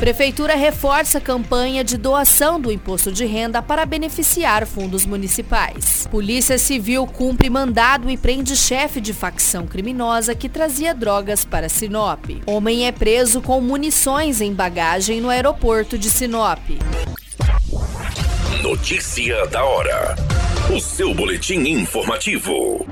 Prefeitura reforça campanha de doação do imposto de renda para beneficiar fundos municipais. Polícia Civil cumpre mandado e prende chefe de facção criminosa que trazia drogas para Sinop. Homem é preso com munições em bagagem no aeroporto de Sinop. Notícia da hora. O seu boletim informativo.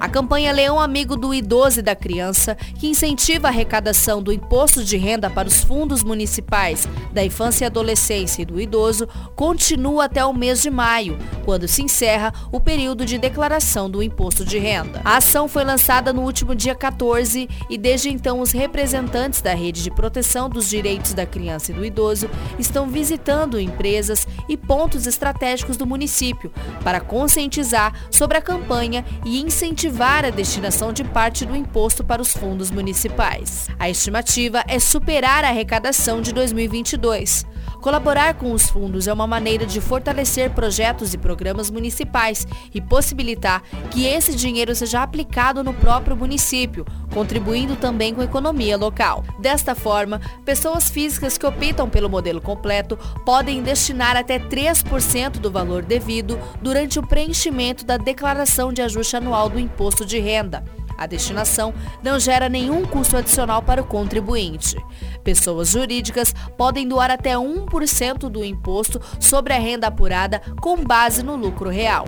A campanha Leão Amigo do Idoso e da Criança, que incentiva a arrecadação do imposto de renda para os fundos municipais da infância e adolescência e do idoso, continua até o mês de maio, quando se encerra o período de declaração do imposto de renda. A ação foi lançada no último dia 14 e desde então os representantes da Rede de Proteção dos Direitos da Criança e do Idoso estão visitando empresas e pontos estratégicos do município para conscientizar sobre a campanha e incentivar incentivar a destinação de parte do imposto para os fundos municipais. A estimativa é superar a arrecadação de 2022. Colaborar com os fundos é uma maneira de fortalecer projetos e programas municipais e possibilitar que esse dinheiro seja aplicado no próprio município, contribuindo também com a economia local. Desta forma, pessoas físicas que optam pelo modelo completo podem destinar até 3% do valor devido durante o preenchimento da declaração de ajuste anual do imposto de renda. A destinação não gera nenhum custo adicional para o contribuinte. Pessoas jurídicas podem doar até 1% do imposto sobre a renda apurada com base no lucro real.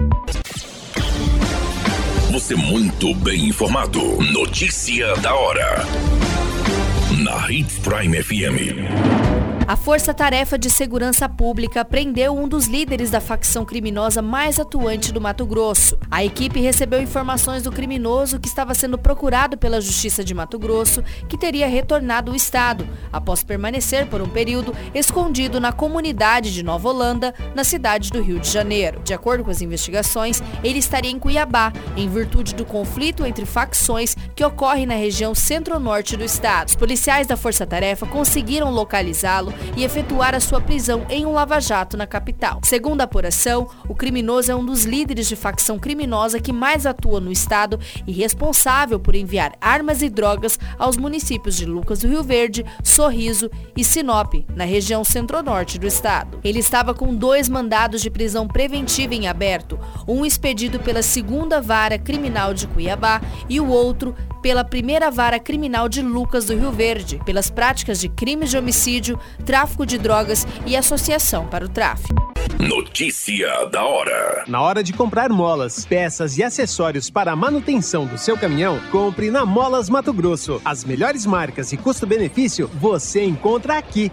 Você muito bem informado. Notícia da hora. Na Hits Prime FM. A Força Tarefa de Segurança Pública prendeu um dos líderes da facção criminosa mais atuante do Mato Grosso. A equipe recebeu informações do criminoso que estava sendo procurado pela Justiça de Mato Grosso, que teria retornado ao estado, após permanecer por um período escondido na comunidade de Nova Holanda, na cidade do Rio de Janeiro. De acordo com as investigações, ele estaria em Cuiabá, em virtude do conflito entre facções que ocorre na região centro-norte do estado. Os policiais da Força Tarefa conseguiram localizá-lo e efetuar a sua prisão em um lava-jato na capital. Segundo a apuração, o criminoso é um dos líderes de facção criminosa que mais atua no estado e responsável por enviar armas e drogas aos municípios de Lucas do Rio Verde, Sorriso e Sinop, na região centro-norte do estado. Ele estava com dois mandados de prisão preventiva em aberto, um expedido pela segunda vara criminal de Cuiabá e o outro pela primeira vara criminal de Lucas do Rio Verde, pelas práticas de crimes de homicídio, tráfico de drogas e associação para o tráfico. Notícia da hora. Na hora de comprar molas, peças e acessórios para a manutenção do seu caminhão, compre na Molas Mato Grosso. As melhores marcas e custo-benefício você encontra aqui.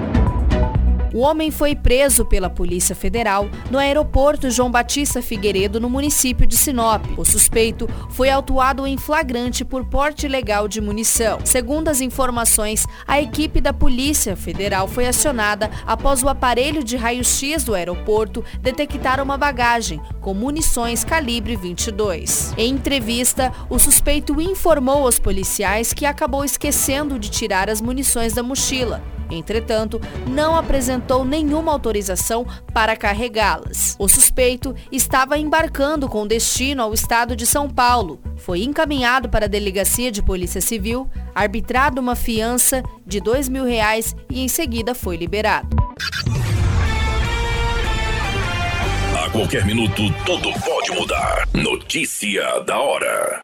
O homem foi preso pela Polícia Federal no aeroporto João Batista Figueiredo, no município de Sinop. O suspeito foi autuado em flagrante por porte ilegal de munição. Segundo as informações, a equipe da Polícia Federal foi acionada após o aparelho de raio-x do aeroporto detectar uma bagagem com munições calibre 22. Em entrevista, o suspeito informou aos policiais que acabou esquecendo de tirar as munições da mochila. Entretanto, não apresentou nenhuma autorização para carregá-las. O suspeito estava embarcando com destino ao estado de São Paulo. Foi encaminhado para a delegacia de polícia civil, arbitrado uma fiança de dois mil reais e em seguida foi liberado. A qualquer minuto, tudo pode mudar. Notícia da hora.